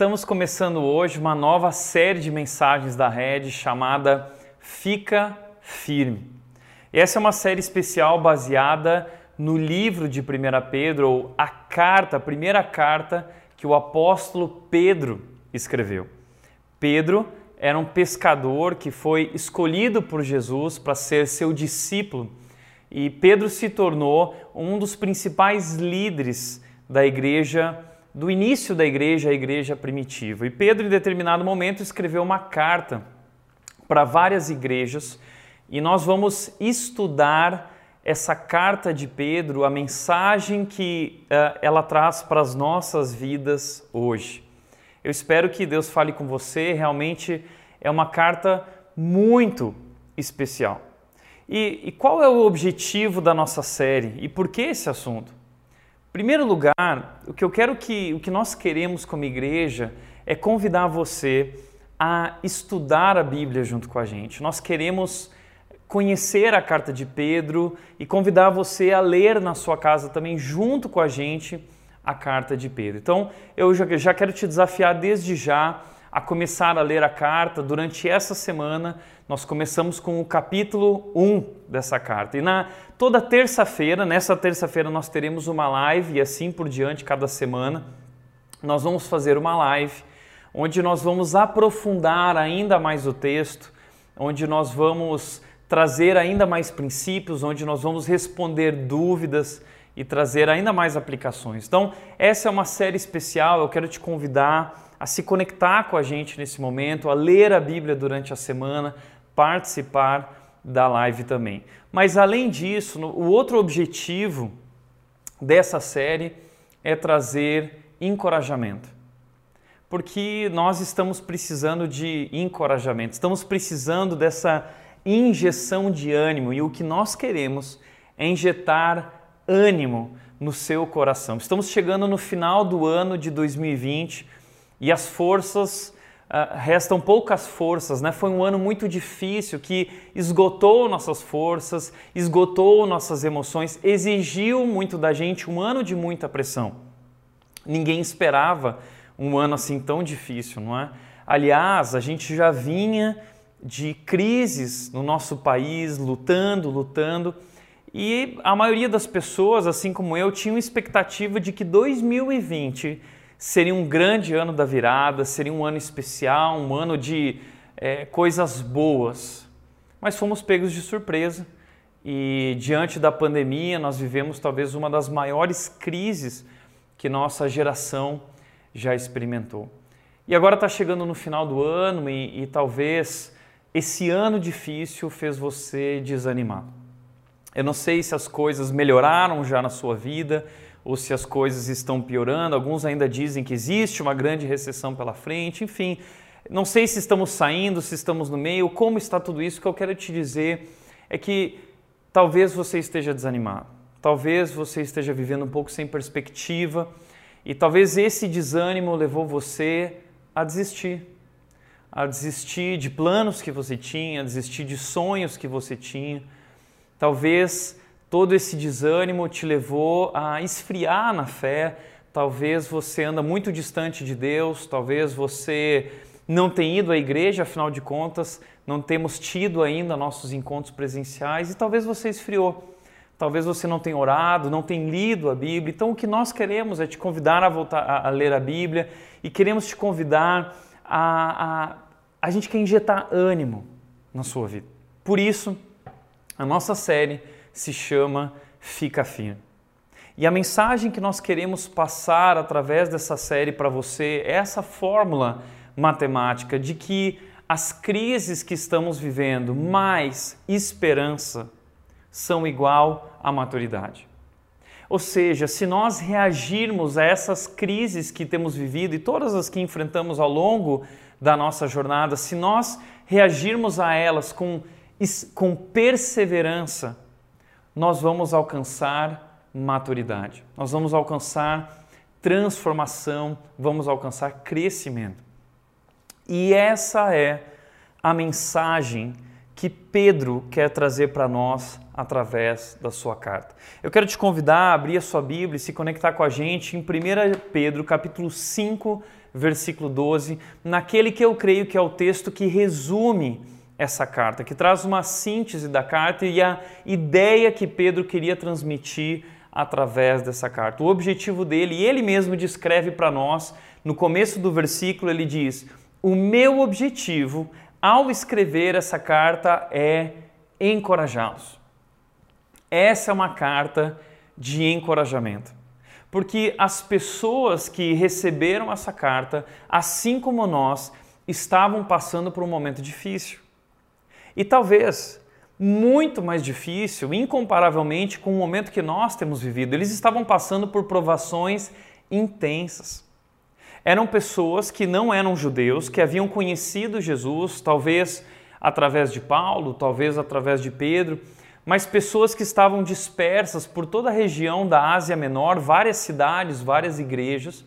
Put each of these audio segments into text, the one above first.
Estamos começando hoje uma nova série de mensagens da Rede chamada Fica Firme. Essa é uma série especial baseada no livro de 1 Pedro, ou a carta, a primeira carta que o apóstolo Pedro escreveu. Pedro era um pescador que foi escolhido por Jesus para ser seu discípulo e Pedro se tornou um dos principais líderes da igreja do início da igreja, a igreja primitiva. E Pedro, em determinado momento, escreveu uma carta para várias igrejas e nós vamos estudar essa carta de Pedro, a mensagem que uh, ela traz para as nossas vidas hoje. Eu espero que Deus fale com você, realmente é uma carta muito especial. E, e qual é o objetivo da nossa série e por que esse assunto? Primeiro lugar, o que eu quero que, o que nós queremos como igreja é convidar você a estudar a Bíblia junto com a gente. Nós queremos conhecer a carta de Pedro e convidar você a ler na sua casa também junto com a gente a carta de Pedro. Então, eu já, já quero te desafiar desde já a começar a ler a carta. Durante essa semana, nós começamos com o capítulo 1 dessa carta. E na toda terça-feira, nessa terça-feira, nós teremos uma live e assim por diante, cada semana, nós vamos fazer uma live onde nós vamos aprofundar ainda mais o texto, onde nós vamos trazer ainda mais princípios, onde nós vamos responder dúvidas e trazer ainda mais aplicações. Então, essa é uma série especial, eu quero te convidar a se conectar com a gente nesse momento, a ler a Bíblia durante a semana, participar da live também. Mas além disso, o outro objetivo dessa série é trazer encorajamento. Porque nós estamos precisando de encorajamento, estamos precisando dessa injeção de ânimo e o que nós queremos é injetar ânimo no seu coração. Estamos chegando no final do ano de 2020 e as forças, uh, restam poucas forças, né? Foi um ano muito difícil que esgotou nossas forças, esgotou nossas emoções, exigiu muito da gente, um ano de muita pressão. Ninguém esperava um ano assim tão difícil, não é? Aliás, a gente já vinha de crises no nosso país, lutando, lutando, e a maioria das pessoas, assim como eu, tinham expectativa de que 2020 seria um grande ano da virada, seria um ano especial, um ano de é, coisas boas. Mas fomos pegos de surpresa e, diante da pandemia, nós vivemos talvez uma das maiores crises que nossa geração já experimentou. E agora está chegando no final do ano e, e talvez esse ano difícil fez você desanimar. Eu não sei se as coisas melhoraram já na sua vida, ou se as coisas estão piorando. Alguns ainda dizem que existe uma grande recessão pela frente, enfim. Não sei se estamos saindo, se estamos no meio, como está tudo isso. O que eu quero te dizer é que talvez você esteja desanimado, talvez você esteja vivendo um pouco sem perspectiva e talvez esse desânimo levou você a desistir. A desistir de planos que você tinha, a desistir de sonhos que você tinha. Talvez todo esse desânimo te levou a esfriar na fé, talvez você anda muito distante de Deus, talvez você não tenha ido à igreja, afinal de contas, não temos tido ainda nossos encontros presenciais e talvez você esfriou. Talvez você não tenha orado, não tenha lido a Bíblia. Então, o que nós queremos é te convidar a voltar a, a ler a Bíblia e queremos te convidar a, a. A gente quer injetar ânimo na sua vida. Por isso, a nossa série se chama Fica Firme. E a mensagem que nós queremos passar através dessa série para você é essa fórmula matemática de que as crises que estamos vivendo mais esperança são igual à maturidade. Ou seja, se nós reagirmos a essas crises que temos vivido e todas as que enfrentamos ao longo da nossa jornada, se nós reagirmos a elas com, com perseverança, nós vamos alcançar maturidade, nós vamos alcançar transformação, vamos alcançar crescimento. E essa é a mensagem que Pedro quer trazer para nós através da sua carta. Eu quero te convidar a abrir a sua Bíblia e se conectar com a gente em 1 Pedro, capítulo 5, versículo 12, naquele que eu creio que é o texto que resume essa carta, que traz uma síntese da carta e a ideia que Pedro queria transmitir através dessa carta. O objetivo dele, e ele mesmo descreve para nós, no começo do versículo, ele diz: O meu objetivo ao escrever essa carta é encorajá-los. Essa é uma carta de encorajamento. Porque as pessoas que receberam essa carta, assim como nós, estavam passando por um momento difícil. E talvez muito mais difícil, incomparavelmente com o momento que nós temos vivido. Eles estavam passando por provações intensas. Eram pessoas que não eram judeus, que haviam conhecido Jesus, talvez através de Paulo, talvez através de Pedro, mas pessoas que estavam dispersas por toda a região da Ásia Menor, várias cidades, várias igrejas,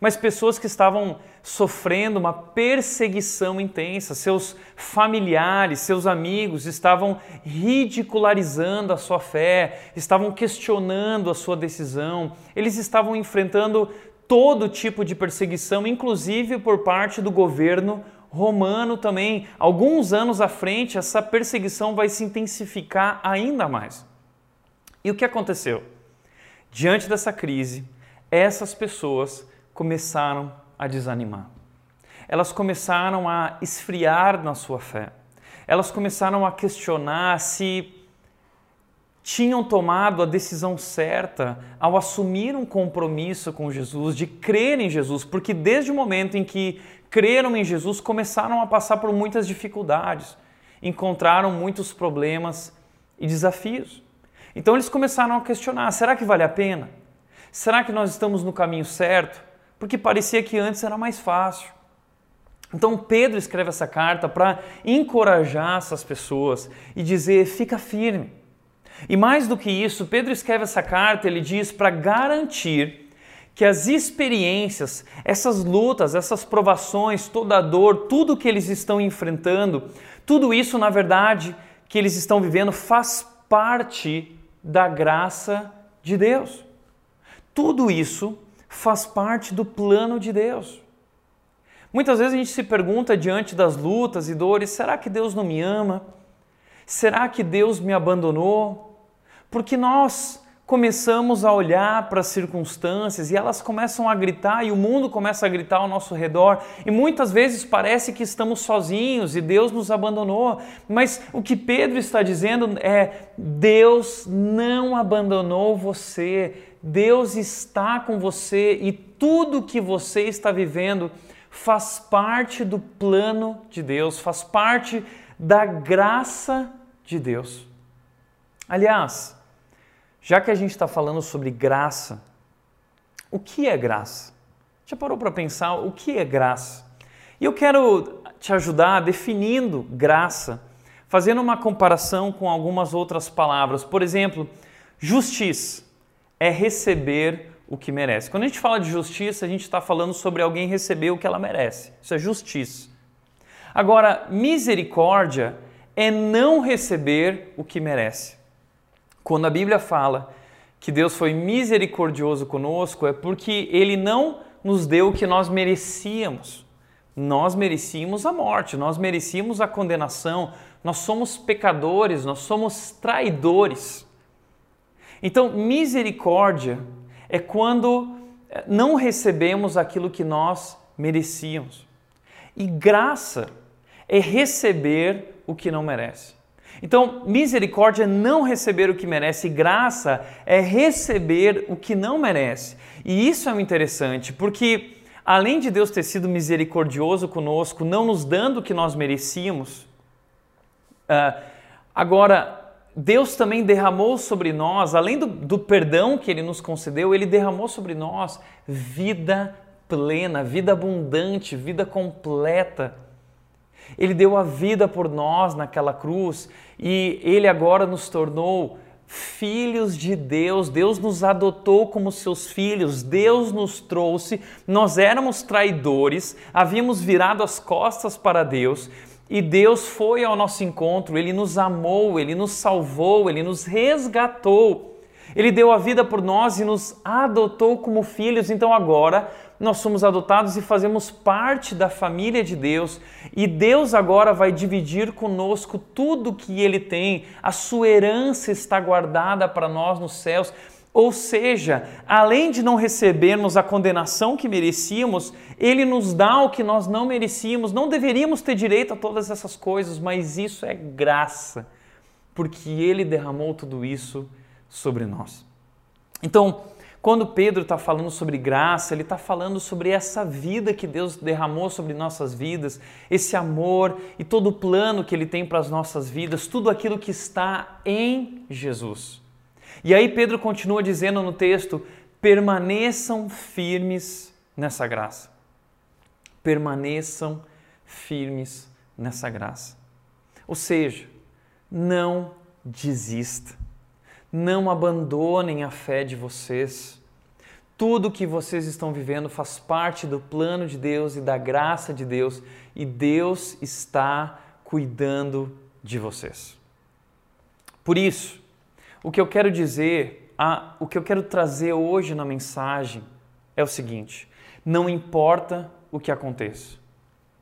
mas pessoas que estavam sofrendo uma perseguição intensa. Seus familiares, seus amigos estavam ridicularizando a sua fé, estavam questionando a sua decisão, eles estavam enfrentando todo tipo de perseguição, inclusive por parte do governo romano também. Alguns anos à frente, essa perseguição vai se intensificar ainda mais. E o que aconteceu? Diante dessa crise, essas pessoas começaram a desanimar. Elas começaram a esfriar na sua fé. Elas começaram a questionar se tinham tomado a decisão certa ao assumir um compromisso com Jesus, de crer em Jesus, porque desde o momento em que creram em Jesus, começaram a passar por muitas dificuldades, encontraram muitos problemas e desafios. Então eles começaram a questionar: será que vale a pena? Será que nós estamos no caminho certo? Porque parecia que antes era mais fácil. Então Pedro escreve essa carta para encorajar essas pessoas e dizer: fica firme. E mais do que isso, Pedro escreve essa carta, ele diz para garantir que as experiências, essas lutas, essas provações, toda a dor, tudo que eles estão enfrentando, tudo isso, na verdade, que eles estão vivendo faz parte da graça de Deus. Tudo isso faz parte do plano de Deus. Muitas vezes a gente se pergunta diante das lutas e dores: será que Deus não me ama? Será que Deus me abandonou? Porque nós começamos a olhar para as circunstâncias e elas começam a gritar e o mundo começa a gritar ao nosso redor e muitas vezes parece que estamos sozinhos e Deus nos abandonou. Mas o que Pedro está dizendo é: Deus não abandonou você, Deus está com você e tudo que você está vivendo faz parte do plano de Deus, faz parte da graça de Deus. Aliás, já que a gente está falando sobre graça, o que é graça? Já parou para pensar o que é graça? E eu quero te ajudar definindo graça, fazendo uma comparação com algumas outras palavras. Por exemplo, justiça é receber o que merece. Quando a gente fala de justiça, a gente está falando sobre alguém receber o que ela merece. Isso é justiça. Agora, misericórdia é não receber o que merece. Quando a Bíblia fala que Deus foi misericordioso conosco, é porque Ele não nos deu o que nós merecíamos. Nós merecíamos a morte, nós merecíamos a condenação, nós somos pecadores, nós somos traidores. Então, misericórdia é quando eh, não recebemos aquilo que nós merecíamos. E graça é receber o que não merece. Então, misericórdia é não receber o que merece, graça é receber o que não merece. E isso é interessante, porque além de Deus ter sido misericordioso conosco, não nos dando o que nós merecíamos, uh, agora Deus também derramou sobre nós, além do, do perdão que Ele nos concedeu, Ele derramou sobre nós vida plena, vida abundante, vida completa. Ele deu a vida por nós naquela cruz e ele agora nos tornou filhos de Deus. Deus nos adotou como seus filhos, Deus nos trouxe. Nós éramos traidores, havíamos virado as costas para Deus. E Deus foi ao nosso encontro, Ele nos amou, Ele nos salvou, Ele nos resgatou. Ele deu a vida por nós e nos adotou como filhos. Então agora nós somos adotados e fazemos parte da família de Deus. E Deus agora vai dividir conosco tudo que Ele tem, a sua herança está guardada para nós nos céus. Ou seja, além de não recebermos a condenação que merecíamos, Ele nos dá o que nós não merecíamos. Não deveríamos ter direito a todas essas coisas, mas isso é graça, porque Ele derramou tudo isso sobre nós. Então, quando Pedro está falando sobre graça, ele está falando sobre essa vida que Deus derramou sobre nossas vidas, esse amor e todo o plano que Ele tem para as nossas vidas, tudo aquilo que está em Jesus. E aí Pedro continua dizendo no texto: permaneçam firmes nessa graça. Permaneçam firmes nessa graça. Ou seja, não desista. Não abandonem a fé de vocês. Tudo que vocês estão vivendo faz parte do plano de Deus e da graça de Deus, e Deus está cuidando de vocês. Por isso, o que eu quero dizer, a, o que eu quero trazer hoje na mensagem é o seguinte: não importa o que aconteça,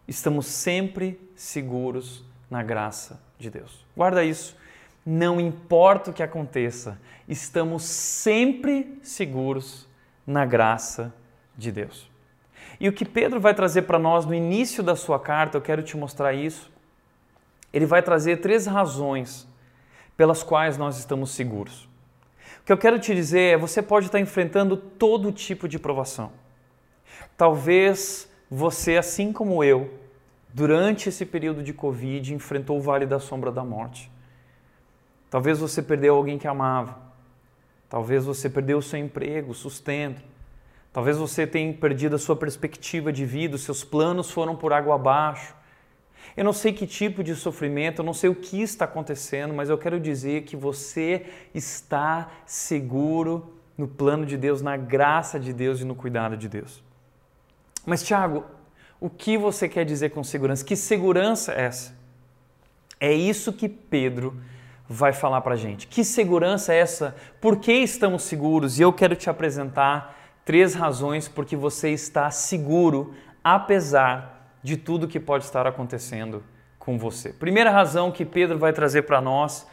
estamos sempre seguros na graça de Deus. Guarda isso. Não importa o que aconteça, estamos sempre seguros na graça de Deus. E o que Pedro vai trazer para nós no início da sua carta, eu quero te mostrar isso. Ele vai trazer três razões pelas quais nós estamos seguros. O que eu quero te dizer é: você pode estar enfrentando todo tipo de provação. Talvez você, assim como eu, durante esse período de Covid, enfrentou o vale da sombra da morte. Talvez você perdeu alguém que amava. Talvez você perdeu o seu emprego, sustento. Talvez você tenha perdido a sua perspectiva de vida, os seus planos foram por água abaixo. Eu não sei que tipo de sofrimento, eu não sei o que está acontecendo, mas eu quero dizer que você está seguro no plano de Deus, na graça de Deus e no cuidado de Deus. Mas, Tiago, o que você quer dizer com segurança? Que segurança é essa? É isso que Pedro vai falar para gente. Que segurança é essa? Por que estamos seguros? E eu quero te apresentar três razões por que você está seguro, apesar de tudo que pode estar acontecendo com você. Primeira razão que Pedro vai trazer para nós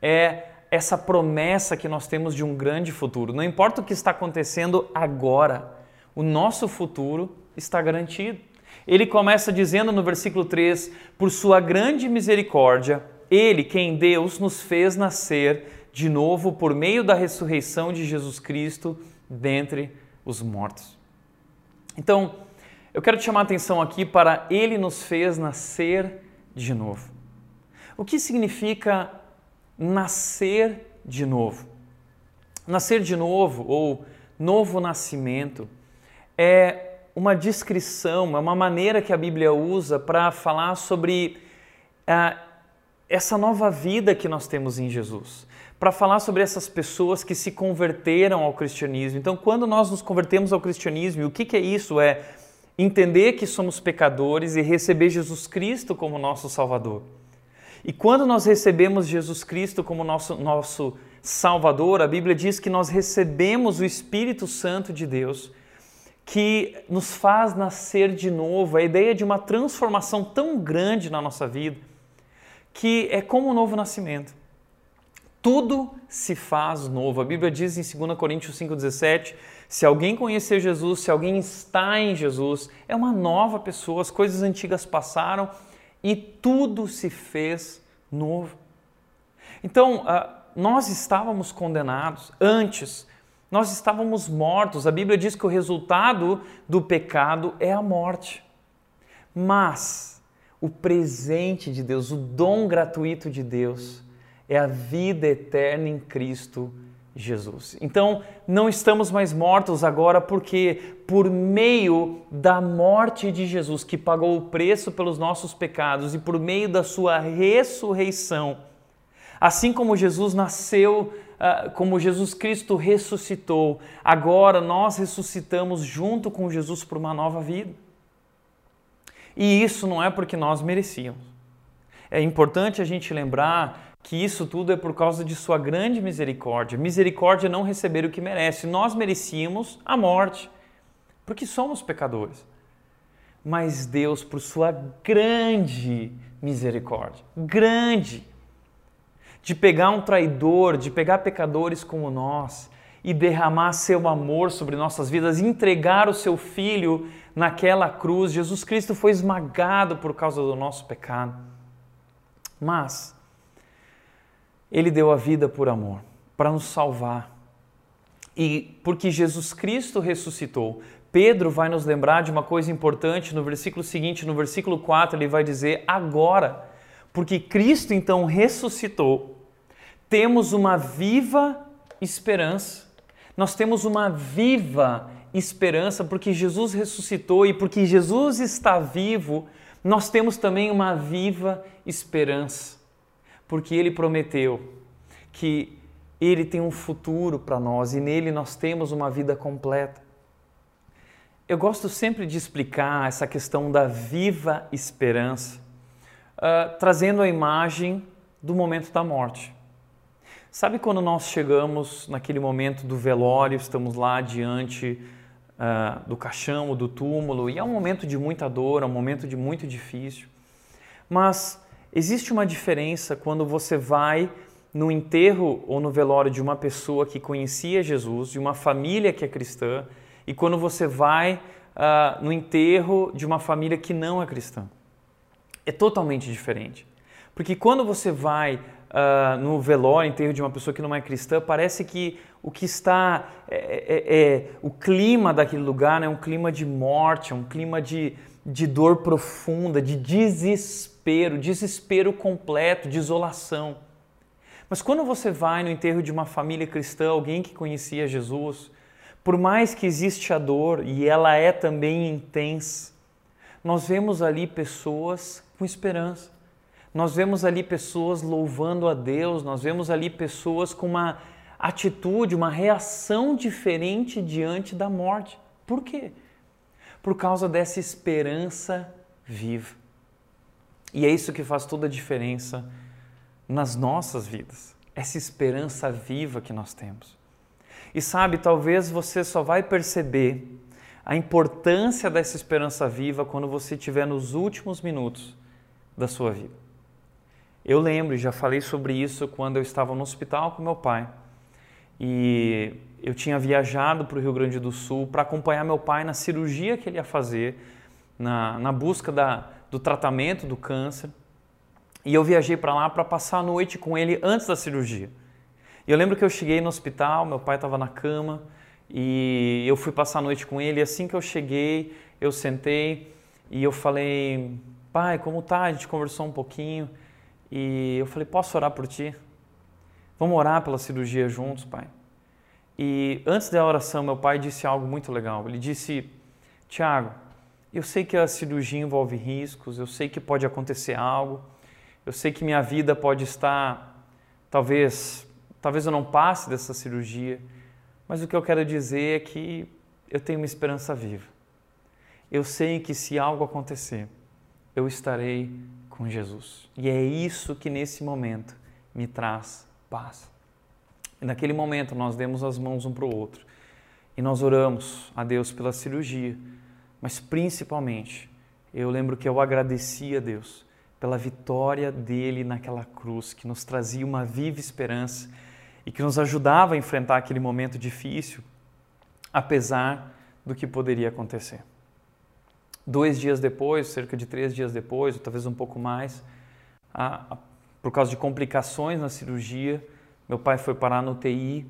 é essa promessa que nós temos de um grande futuro. Não importa o que está acontecendo agora, o nosso futuro está garantido. Ele começa dizendo no versículo 3: Por sua grande misericórdia, ele, quem Deus nos fez nascer de novo por meio da ressurreição de Jesus Cristo dentre os mortos. Então, eu quero te chamar a atenção aqui para Ele nos fez nascer de novo. O que significa nascer de novo? Nascer de novo ou novo nascimento é uma descrição, é uma maneira que a Bíblia usa para falar sobre ah, essa nova vida que nós temos em Jesus, para falar sobre essas pessoas que se converteram ao cristianismo. Então, quando nós nos convertemos ao cristianismo, o que, que é isso? É entender que somos pecadores e receber Jesus Cristo como nosso Salvador. E quando nós recebemos Jesus Cristo como nosso, nosso Salvador, a Bíblia diz que nós recebemos o Espírito Santo de Deus, que nos faz nascer de novo. A ideia de uma transformação tão grande na nossa vida que é como um novo nascimento. Tudo se faz novo. A Bíblia diz em 2 Coríntios 5,17: se alguém conhecer Jesus, se alguém está em Jesus, é uma nova pessoa, as coisas antigas passaram e tudo se fez novo. Então, ah, nós estávamos condenados antes, nós estávamos mortos. A Bíblia diz que o resultado do pecado é a morte. Mas o presente de Deus, o dom gratuito de Deus é a vida eterna em Cristo Jesus. Então, não estamos mais mortos agora porque, por meio da morte de Jesus, que pagou o preço pelos nossos pecados, e por meio da sua ressurreição, assim como Jesus nasceu, ah, como Jesus Cristo ressuscitou, agora nós ressuscitamos junto com Jesus para uma nova vida. E isso não é porque nós merecíamos. É importante a gente lembrar que isso tudo é por causa de sua grande misericórdia. Misericórdia é não receber o que merece. Nós merecíamos a morte. porque somos pecadores. Mas Deus, por sua grande misericórdia, grande, de pegar um traidor, de pegar pecadores como nós e derramar seu amor sobre nossas vidas, entregar o seu filho naquela cruz. Jesus Cristo foi esmagado por causa do nosso pecado. Mas ele deu a vida por amor, para nos salvar. E porque Jesus Cristo ressuscitou, Pedro vai nos lembrar de uma coisa importante no versículo seguinte, no versículo 4, ele vai dizer: agora, porque Cristo então ressuscitou, temos uma viva esperança. Nós temos uma viva esperança porque Jesus ressuscitou e porque Jesus está vivo, nós temos também uma viva esperança. Porque ele prometeu que ele tem um futuro para nós e nele nós temos uma vida completa. Eu gosto sempre de explicar essa questão da viva esperança, uh, trazendo a imagem do momento da morte. Sabe quando nós chegamos naquele momento do velório, estamos lá diante uh, do caixão, do túmulo, e é um momento de muita dor, é um momento de muito difícil. Mas existe uma diferença quando você vai no enterro ou no velório de uma pessoa que conhecia Jesus, de uma família que é cristã, e quando você vai uh, no enterro de uma família que não é cristã. É totalmente diferente. Porque quando você vai uh, no velório, enterro de uma pessoa que não é cristã, parece que o que está. É, é, é, o clima daquele lugar né, é um clima de morte, é um clima de, de dor profunda, de desespero, desespero completo, de isolação. Mas quando você vai no enterro de uma família cristã, alguém que conhecia Jesus, por mais que existe a dor e ela é também intensa, nós vemos ali pessoas com esperança. Nós vemos ali pessoas louvando a Deus, nós vemos ali pessoas com uma atitude, uma reação diferente diante da morte. Por quê? Por causa dessa esperança viva. E é isso que faz toda a diferença nas nossas vidas. Essa esperança viva que nós temos. E sabe, talvez você só vai perceber a importância dessa esperança viva quando você estiver nos últimos minutos da sua vida. Eu lembro, já falei sobre isso quando eu estava no hospital com meu pai. E eu tinha viajado para o Rio Grande do Sul para acompanhar meu pai na cirurgia que ele ia fazer, na, na busca da, do tratamento do câncer. E eu viajei para lá para passar a noite com ele antes da cirurgia. E eu lembro que eu cheguei no hospital, meu pai estava na cama e eu fui passar a noite com ele. E assim que eu cheguei, eu sentei e eu falei: Pai, como tá? A gente conversou um pouquinho e eu falei: Posso orar por ti? Vamos orar pela cirurgia juntos, pai. E antes da oração, meu pai disse algo muito legal. Ele disse: Tiago, eu sei que a cirurgia envolve riscos, eu sei que pode acontecer algo, eu sei que minha vida pode estar talvez Talvez eu não passe dessa cirurgia, mas o que eu quero dizer é que eu tenho uma esperança viva. Eu sei que se algo acontecer, eu estarei com Jesus. E é isso que nesse momento me traz paz. E naquele momento nós demos as mãos um para o outro e nós oramos a Deus pela cirurgia, mas principalmente eu lembro que eu agradeci a Deus pela vitória dele naquela cruz que nos trazia uma viva esperança e que nos ajudava a enfrentar aquele momento difícil, apesar do que poderia acontecer. Dois dias depois, cerca de três dias depois, ou talvez um pouco mais, a, a, por causa de complicações na cirurgia, meu pai foi parar no UTI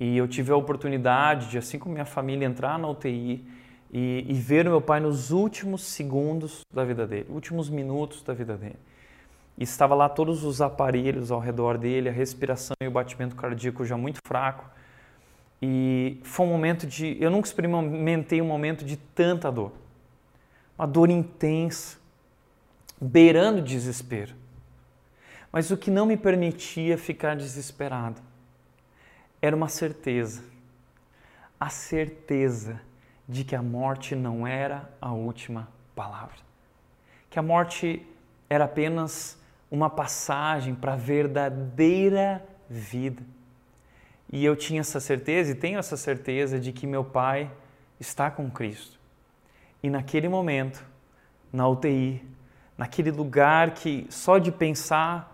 e eu tive a oportunidade de, assim como minha família, entrar na UTI e, e ver o meu pai nos últimos segundos da vida dele, últimos minutos da vida dele. E estava lá todos os aparelhos ao redor dele, a respiração e o batimento cardíaco já muito fraco. E foi um momento de. Eu nunca experimentei um momento de tanta dor. Uma dor intensa, beirando desespero. Mas o que não me permitia ficar desesperado era uma certeza. A certeza de que a morte não era a última palavra. Que a morte era apenas uma passagem para a verdadeira vida. E eu tinha essa certeza e tenho essa certeza de que meu pai está com Cristo. E naquele momento, na UTI, naquele lugar que só de pensar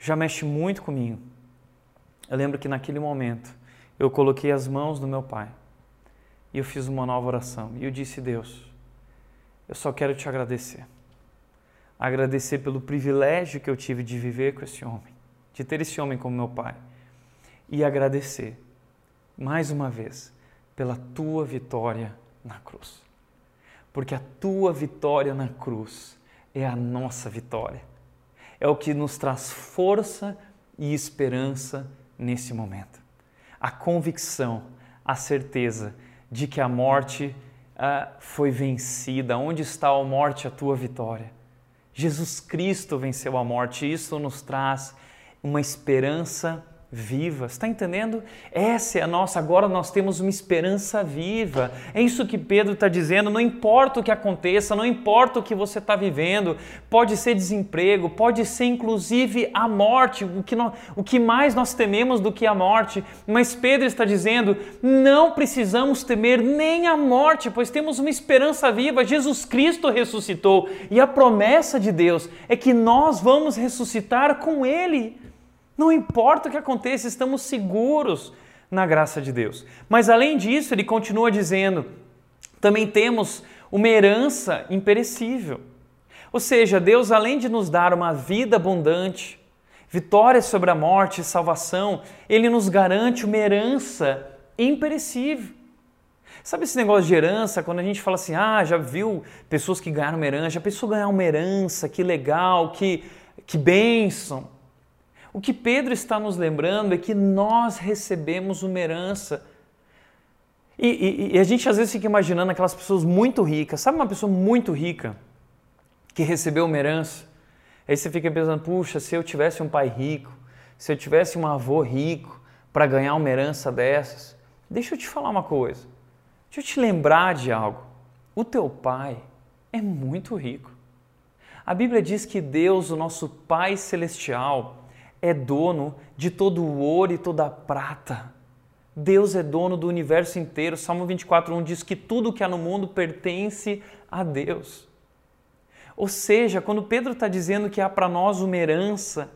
já mexe muito comigo. Eu lembro que naquele momento eu coloquei as mãos no meu pai e eu fiz uma nova oração. E eu disse: Deus, eu só quero te agradecer. Agradecer pelo privilégio que eu tive de viver com esse homem, de ter esse homem como meu pai. E agradecer, mais uma vez, pela tua vitória na cruz. Porque a tua vitória na cruz é a nossa vitória. É o que nos traz força e esperança nesse momento. A convicção, a certeza de que a morte uh, foi vencida. Onde está a morte, a tua vitória? Jesus Cristo venceu a morte. Isso nos traz uma esperança viva. Está entendendo? Essa é a nossa. Agora nós temos uma esperança viva. É isso que Pedro está dizendo. Não importa o que aconteça, não importa o que você está vivendo, pode ser desemprego, pode ser inclusive a morte, o que, nós, o que mais nós tememos do que a morte. Mas Pedro está dizendo: não precisamos temer nem a morte, pois temos uma esperança viva. Jesus Cristo ressuscitou e a promessa de Deus é que nós vamos ressuscitar com Ele. Não importa o que aconteça, estamos seguros na graça de Deus. Mas além disso, ele continua dizendo: também temos uma herança imperecível. Ou seja, Deus, além de nos dar uma vida abundante, vitória sobre a morte e salvação, Ele nos garante uma herança imperecível. Sabe esse negócio de herança, quando a gente fala assim, ah, já viu pessoas que ganharam uma herança, já pensou ganhar uma herança, que legal, que, que bênção. O que Pedro está nos lembrando é que nós recebemos uma herança. E, e, e, a gente às vezes fica imaginando aquelas pessoas muito ricas. Sabe uma pessoa muito rica que recebeu uma herança? Aí você fica pensando, puxa, se eu tivesse um pai rico, se eu tivesse um avô rico para ganhar uma herança dessas. Deixa eu te falar uma coisa. Deixa eu te lembrar de algo. O teu pai é muito rico. A Bíblia diz que Deus, o nosso Pai Celestial, é dono de todo o ouro e toda a prata. Deus é dono do universo inteiro. Salmo 24:1 diz que tudo que há no mundo pertence a Deus. Ou seja, quando Pedro está dizendo que há para nós uma herança,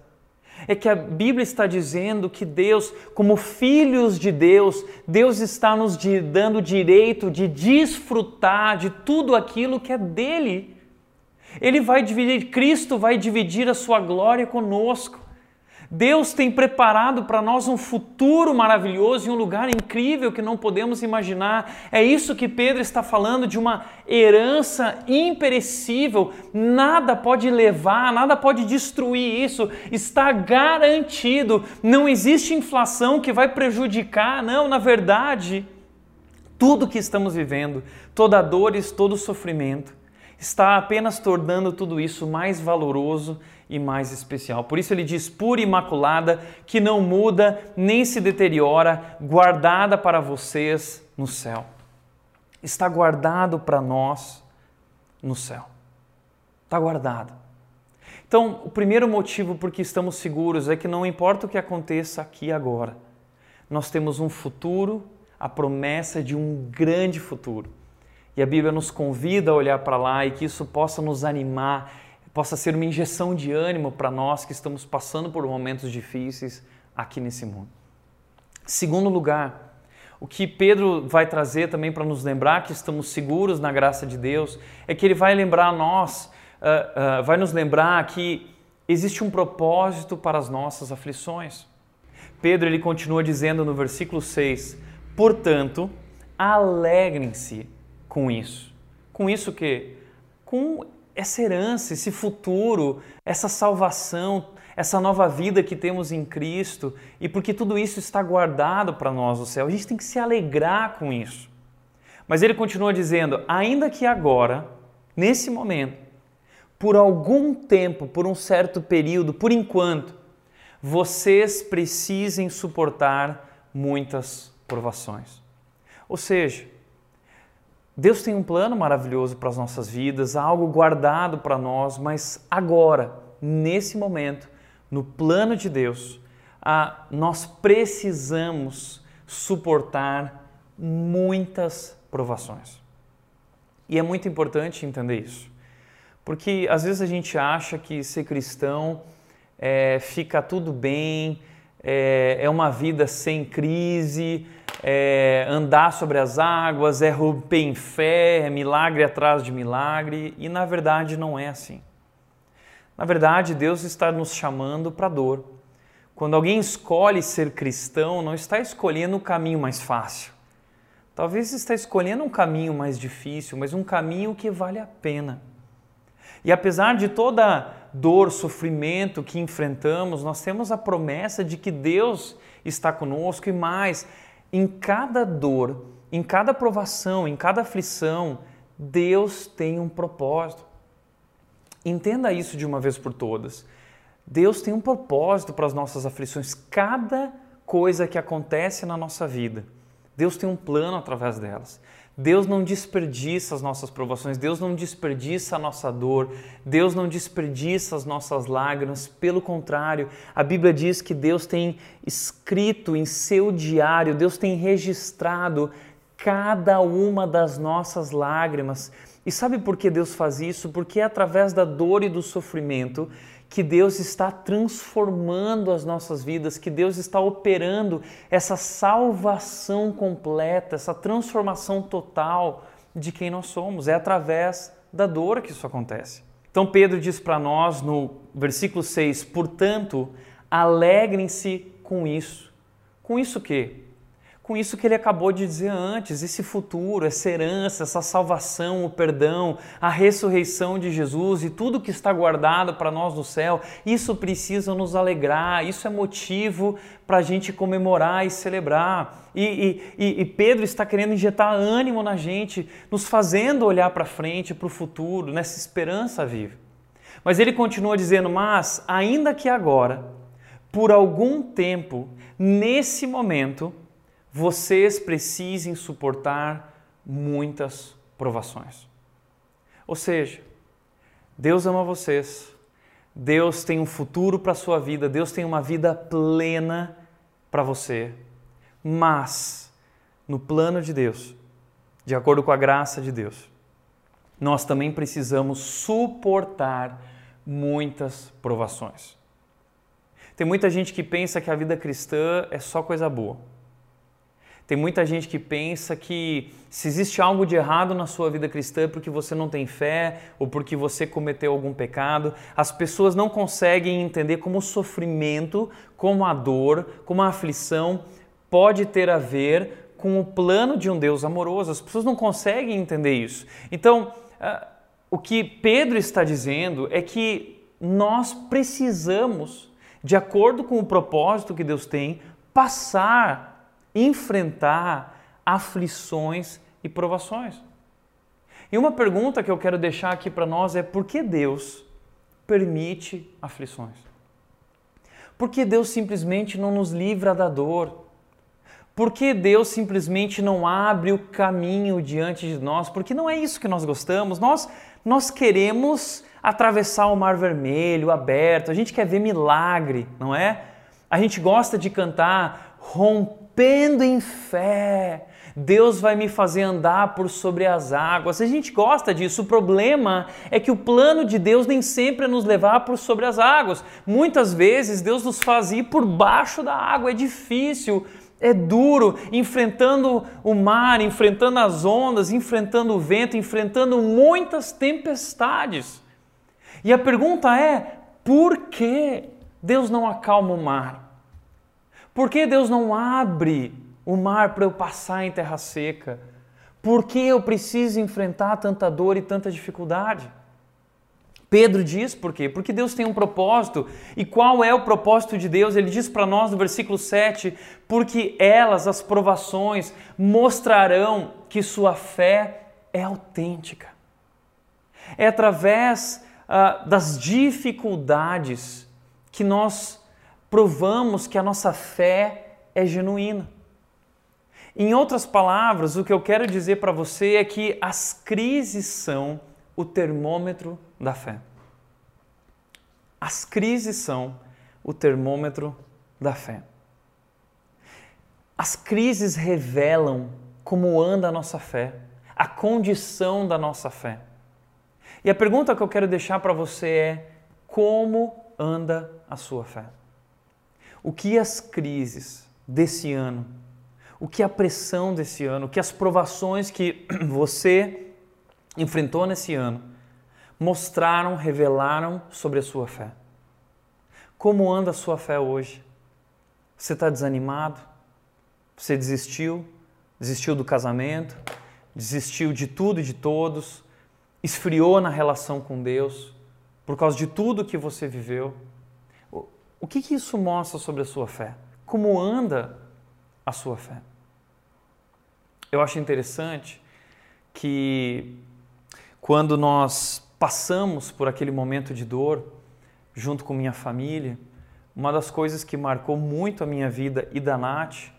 é que a Bíblia está dizendo que Deus, como filhos de Deus, Deus está nos dando o direito de desfrutar de tudo aquilo que é dele. Ele vai dividir, Cristo vai dividir a sua glória conosco. Deus tem preparado para nós um futuro maravilhoso e um lugar incrível que não podemos imaginar. É isso que Pedro está falando de uma herança imperecível. Nada pode levar, nada pode destruir isso. Está garantido. Não existe inflação que vai prejudicar. Não, na verdade, tudo que estamos vivendo, toda dor e todo sofrimento, está apenas tornando tudo isso mais valoroso e mais especial. Por isso ele diz pura e imaculada, que não muda nem se deteriora, guardada para vocês no céu. Está guardado para nós no céu. Está guardado. Então, o primeiro motivo por que estamos seguros é que não importa o que aconteça aqui agora, nós temos um futuro, a promessa de um grande futuro. E a Bíblia nos convida a olhar para lá e que isso possa nos animar possa ser uma injeção de ânimo para nós que estamos passando por momentos difíceis aqui nesse mundo. Segundo lugar, o que Pedro vai trazer também para nos lembrar que estamos seguros na graça de Deus é que ele vai lembrar nós, uh, uh, vai nos lembrar que existe um propósito para as nossas aflições. Pedro ele continua dizendo no versículo 6: Portanto, alegrem-se com isso. Com isso que? Com essa herança, esse futuro, essa salvação, essa nova vida que temos em Cristo e porque tudo isso está guardado para nós no céu. A gente tem que se alegrar com isso. Mas ele continua dizendo: ainda que agora, nesse momento, por algum tempo, por um certo período, por enquanto, vocês precisem suportar muitas provações. Ou seja, Deus tem um plano maravilhoso para as nossas vidas, algo guardado para nós, mas agora, nesse momento, no plano de Deus, nós precisamos suportar muitas provações. E é muito importante entender isso, porque às vezes a gente acha que ser cristão é, fica tudo bem, é, é uma vida sem crise, é andar sobre as águas, é romper em fé, é milagre atrás de milagre, e na verdade não é assim. Na verdade, Deus está nos chamando para dor. Quando alguém escolhe ser cristão, não está escolhendo o caminho mais fácil. Talvez está escolhendo um caminho mais difícil, mas um caminho que vale a pena. E apesar de toda dor, sofrimento que enfrentamos, nós temos a promessa de que Deus está conosco e mais, em cada dor, em cada provação, em cada aflição, Deus tem um propósito. Entenda isso de uma vez por todas. Deus tem um propósito para as nossas aflições. Cada coisa que acontece na nossa vida, Deus tem um plano através delas. Deus não desperdiça as nossas provações, Deus não desperdiça a nossa dor, Deus não desperdiça as nossas lágrimas, pelo contrário, a Bíblia diz que Deus tem escrito em seu diário, Deus tem registrado cada uma das nossas lágrimas. E sabe por que Deus faz isso? Porque é através da dor e do sofrimento que Deus está transformando as nossas vidas, que Deus está operando essa salvação completa, essa transformação total de quem nós somos. É através da dor que isso acontece. Então Pedro diz para nós no versículo 6: portanto, alegrem-se com isso. Com isso que? Com isso que ele acabou de dizer antes, esse futuro, essa herança, essa salvação, o perdão, a ressurreição de Jesus e tudo que está guardado para nós no céu, isso precisa nos alegrar, isso é motivo para a gente comemorar e celebrar. E, e, e, Pedro está querendo injetar ânimo na gente, nos fazendo olhar para frente, para o futuro, nessa esperança viva. Mas ele continua dizendo: Mas, ainda que agora, por algum tempo, nesse momento, vocês precisem suportar muitas provações. Ou seja, Deus ama vocês, Deus tem um futuro para a sua vida, Deus tem uma vida plena para você, mas no plano de Deus, de acordo com a graça de Deus, nós também precisamos suportar muitas provações. Tem muita gente que pensa que a vida cristã é só coisa boa. Tem muita gente que pensa que se existe algo de errado na sua vida cristã é porque você não tem fé ou porque você cometeu algum pecado. As pessoas não conseguem entender como o sofrimento, como a dor, como a aflição pode ter a ver com o plano de um Deus amoroso. As pessoas não conseguem entender isso. Então, uh, o que Pedro está dizendo é que nós precisamos, de acordo com o propósito que Deus tem, passar enfrentar aflições e provações. E uma pergunta que eu quero deixar aqui para nós é por que Deus permite aflições? Por que Deus simplesmente não nos livra da dor? Por que Deus simplesmente não abre o caminho diante de nós? Porque não é isso que nós gostamos. Nós, nós queremos atravessar o mar vermelho aberto, a gente quer ver milagre, não é? A gente gosta de cantar romper rompendo em fé. Deus vai me fazer andar por sobre as águas. A gente gosta disso. O problema é que o plano de Deus nem sempre é nos levar por sobre as águas. Muitas vezes Deus nos faz ir por baixo da água. É difícil, é duro, enfrentando o mar, enfrentando as ondas, enfrentando o vento, enfrentando muitas tempestades. E a pergunta é: por que Deus não acalma o mar? Por que Deus não abre o mar para eu passar em terra seca? Por que eu preciso enfrentar tanta dor e tanta dificuldade? Pedro diz por quê? Porque Deus tem um propósito. E qual é o propósito de Deus? Ele diz para nós no versículo 7: porque elas, as provações, mostrarão que sua fé é autêntica. É através uh, das dificuldades que nós provamos que a nossa fé é genuína. Em outras palavras, o que eu quero dizer para você é que as crises são o termômetro da fé. As crises são o termômetro da fé. As crises revelam como anda a nossa fé, a condição da nossa fé. E a pergunta que eu quero deixar para você é: como anda a sua fé? O que as crises desse ano, o que a pressão desse ano, o que as provações que você enfrentou nesse ano mostraram, revelaram sobre a sua fé? Como anda a sua fé hoje? Você está desanimado? Você desistiu? Desistiu do casamento? Desistiu de tudo e de todos? Esfriou na relação com Deus por causa de tudo que você viveu? O que, que isso mostra sobre a sua fé? Como anda a sua fé? Eu acho interessante que quando nós passamos por aquele momento de dor, junto com minha família, uma das coisas que marcou muito a minha vida e da Nath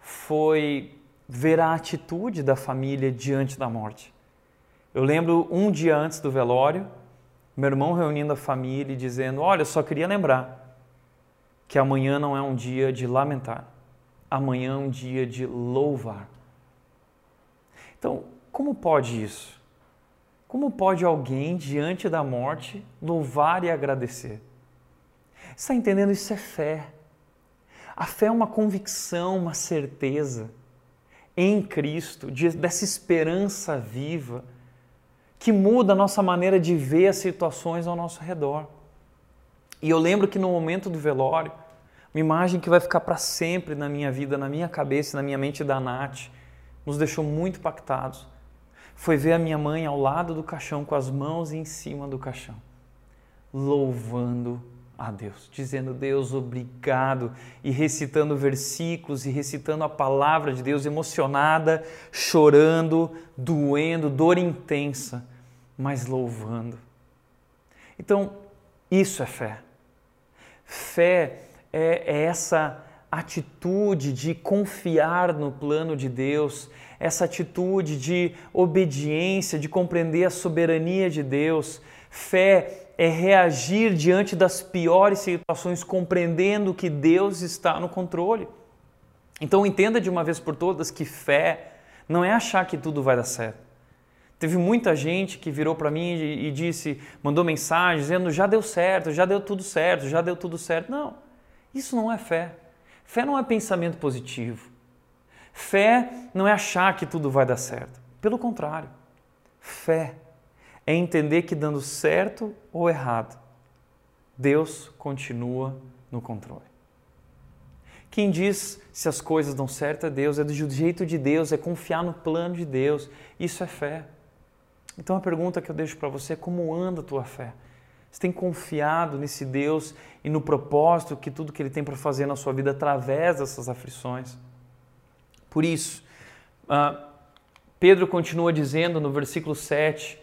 foi ver a atitude da família diante da morte. Eu lembro um dia antes do velório, meu irmão reunindo a família e dizendo: Olha, só queria lembrar que amanhã não é um dia de lamentar, amanhã é um dia de louvar. Então, como pode isso? Como pode alguém diante da morte louvar e agradecer? Está entendendo? Isso é fé. A fé é uma convicção, uma certeza em Cristo, de, dessa esperança viva que muda a nossa maneira de ver as situações ao nosso redor. E eu lembro que no momento do velório, uma imagem que vai ficar para sempre na minha vida, na minha cabeça, na minha mente da Nath, nos deixou muito impactados. Foi ver a minha mãe ao lado do caixão, com as mãos em cima do caixão, louvando a Deus, dizendo Deus obrigado e recitando versículos e recitando a palavra de Deus, emocionada, chorando, doendo, dor intensa, mas louvando. Então, isso é fé. Fé é, é essa atitude de confiar no plano de Deus, essa atitude de obediência, de compreender a soberania de Deus. Fé é reagir diante das piores situações, compreendendo que Deus está no controle. Então entenda de uma vez por todas que fé não é achar que tudo vai dar certo. Teve muita gente que virou para mim e disse, mandou mensagem dizendo já deu certo, já deu tudo certo, já deu tudo certo. Não, isso não é fé. Fé não é pensamento positivo. Fé não é achar que tudo vai dar certo. Pelo contrário, fé é entender que dando certo ou errado, Deus continua no controle. Quem diz se as coisas dão certo é Deus, é do jeito de Deus, é confiar no plano de Deus. Isso é fé. Então a pergunta que eu deixo para você é como anda a tua fé? Você tem confiado nesse Deus e no propósito que tudo que Ele tem para fazer na sua vida através dessas aflições? Por isso, uh, Pedro continua dizendo no versículo 7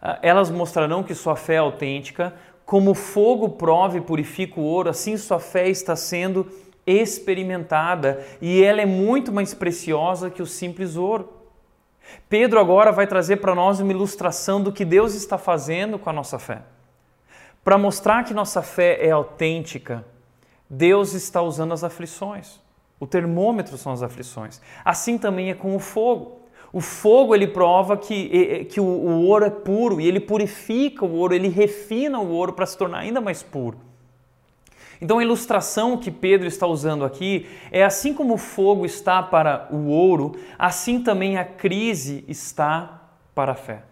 ah, elas mostrarão que sua fé é autêntica. Como fogo prova e purifica o ouro, assim sua fé está sendo experimentada e ela é muito mais preciosa que o simples ouro. Pedro agora vai trazer para nós uma ilustração do que Deus está fazendo com a nossa fé. Para mostrar que nossa fé é autêntica, Deus está usando as aflições. O termômetro são as aflições. Assim também é com o fogo. O fogo ele prova que, que o, o ouro é puro e ele purifica o ouro, ele refina o ouro para se tornar ainda mais puro. Então a ilustração que Pedro está usando aqui é assim como o fogo está para o ouro, assim também a crise está para a fé.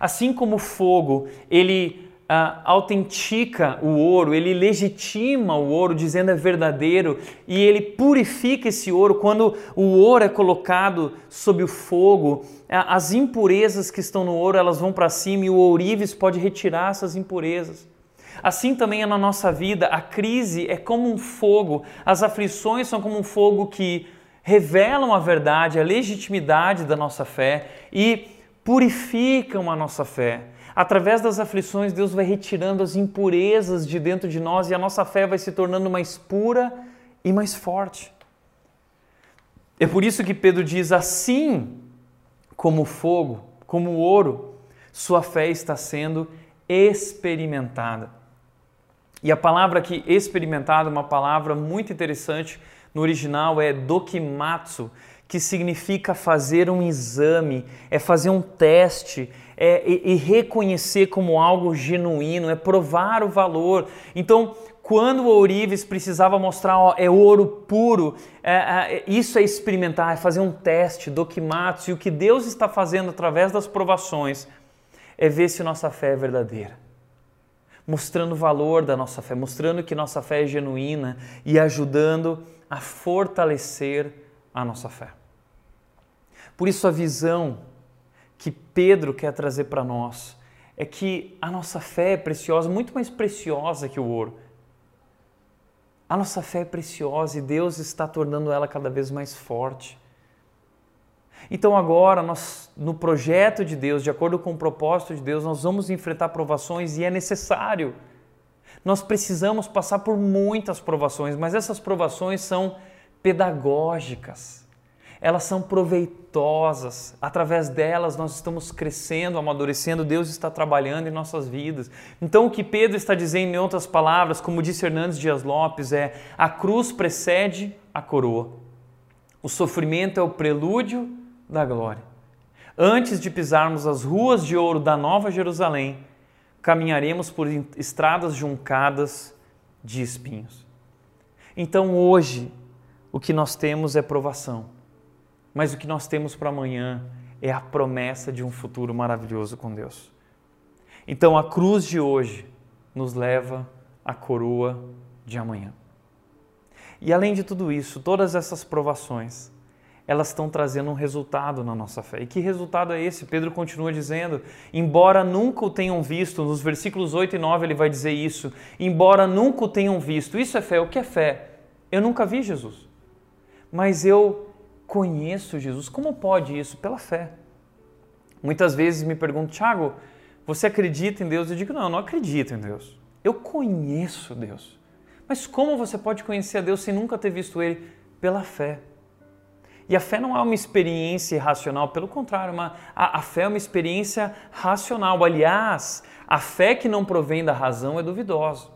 Assim como o fogo, ele uh, autentica o ouro, ele legitima o ouro, dizendo é verdadeiro, e ele purifica esse ouro. Quando o ouro é colocado sob o fogo, as impurezas que estão no ouro elas vão para cima e o ourives pode retirar essas impurezas. Assim também é na nossa vida, a crise é como um fogo, as aflições são como um fogo que revelam a verdade, a legitimidade da nossa fé e purificam a nossa fé. Através das aflições, Deus vai retirando as impurezas de dentro de nós e a nossa fé vai se tornando mais pura e mais forte. É por isso que Pedro diz: assim como fogo, como ouro, sua fé está sendo experimentada. E a palavra aqui, experimentada, é uma palavra muito interessante. No original é dokimatsu, que significa fazer um exame, é fazer um teste, é, e, e reconhecer como algo genuíno, é provar o valor. Então, quando o ourives precisava mostrar ó, é ouro puro, é, é, isso é experimentar, é fazer um teste, doquimatos, e o que Deus está fazendo através das provações é ver se nossa fé é verdadeira. Mostrando o valor da nossa fé, mostrando que nossa fé é genuína e ajudando a fortalecer a nossa fé. Por isso, a visão que Pedro quer trazer para nós é que a nossa fé é preciosa, muito mais preciosa que o ouro. A nossa fé é preciosa e Deus está tornando ela cada vez mais forte. Então agora, nós, no projeto de Deus, de acordo com o propósito de Deus, nós vamos enfrentar provações e é necessário. Nós precisamos passar por muitas provações, mas essas provações são pedagógicas elas são proveitosas. Através delas nós estamos crescendo, amadurecendo, Deus está trabalhando em nossas vidas. Então o que Pedro está dizendo em outras palavras, como disse Hernandes Dias Lopes, é: a cruz precede a coroa. O sofrimento é o prelúdio da glória. Antes de pisarmos as ruas de ouro da Nova Jerusalém, caminharemos por estradas juncadas de espinhos. Então hoje o que nós temos é provação mas o que nós temos para amanhã é a promessa de um futuro maravilhoso com Deus. Então a cruz de hoje nos leva à coroa de amanhã. E além de tudo isso, todas essas provações, elas estão trazendo um resultado na nossa fé. E que resultado é esse? Pedro continua dizendo: embora nunca o tenham visto, nos versículos 8 e 9 ele vai dizer isso, embora nunca o tenham visto. Isso é fé. O que é fé? Eu nunca vi Jesus, mas eu conheço Jesus. Como pode isso? Pela fé. Muitas vezes me perguntam, Tiago, você acredita em Deus? Eu digo, não, eu não acredito em Deus. Eu conheço Deus. Mas como você pode conhecer a Deus sem nunca ter visto Ele? Pela fé. E a fé não é uma experiência irracional, pelo contrário, uma, a, a fé é uma experiência racional. Aliás, a fé que não provém da razão é duvidosa.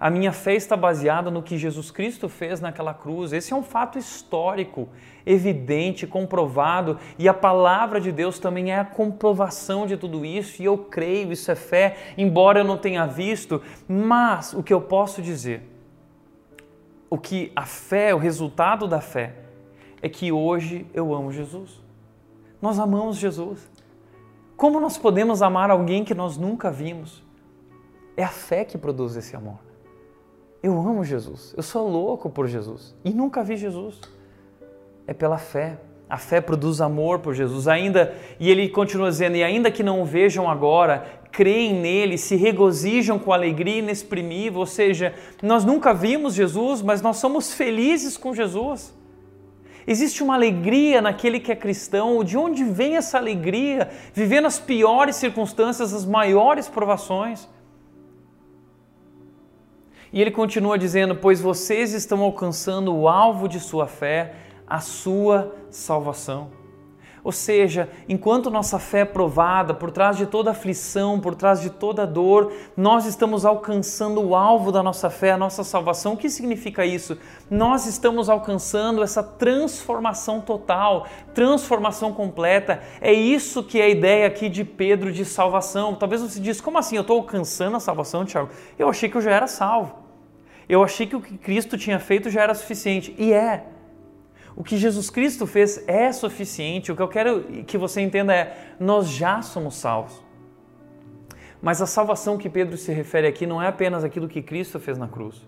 A minha fé está baseada no que Jesus Cristo fez naquela cruz. Esse é um fato histórico, evidente, comprovado, e a palavra de Deus também é a comprovação de tudo isso, e eu creio, isso é fé, embora eu não tenha visto, mas o que eu posso dizer, o que a fé, o resultado da fé, é que hoje eu amo Jesus. Nós amamos Jesus. Como nós podemos amar alguém que nós nunca vimos? É a fé que produz esse amor. Eu amo Jesus, eu sou louco por Jesus e nunca vi Jesus. É pela fé. A fé produz amor por Jesus. Ainda, e ele continua dizendo, e ainda que não o vejam agora, creem nele, se regozijam com alegria inexprimível, ou seja, nós nunca vimos Jesus, mas nós somos felizes com Jesus. Existe uma alegria naquele que é cristão. De onde vem essa alegria? Vivendo as piores circunstâncias, as maiores provações. E ele continua dizendo: Pois vocês estão alcançando o alvo de sua fé, a sua salvação. Ou seja, enquanto nossa fé é provada, por trás de toda aflição, por trás de toda dor, nós estamos alcançando o alvo da nossa fé, a nossa salvação. O que significa isso? Nós estamos alcançando essa transformação total, transformação completa. É isso que é a ideia aqui de Pedro de salvação. Talvez você diz, como assim? Eu estou alcançando a salvação, Tiago? Eu achei que eu já era salvo. Eu achei que o que Cristo tinha feito já era suficiente. E é. O que Jesus Cristo fez é suficiente. O que eu quero que você entenda é: nós já somos salvos. Mas a salvação que Pedro se refere aqui não é apenas aquilo que Cristo fez na cruz,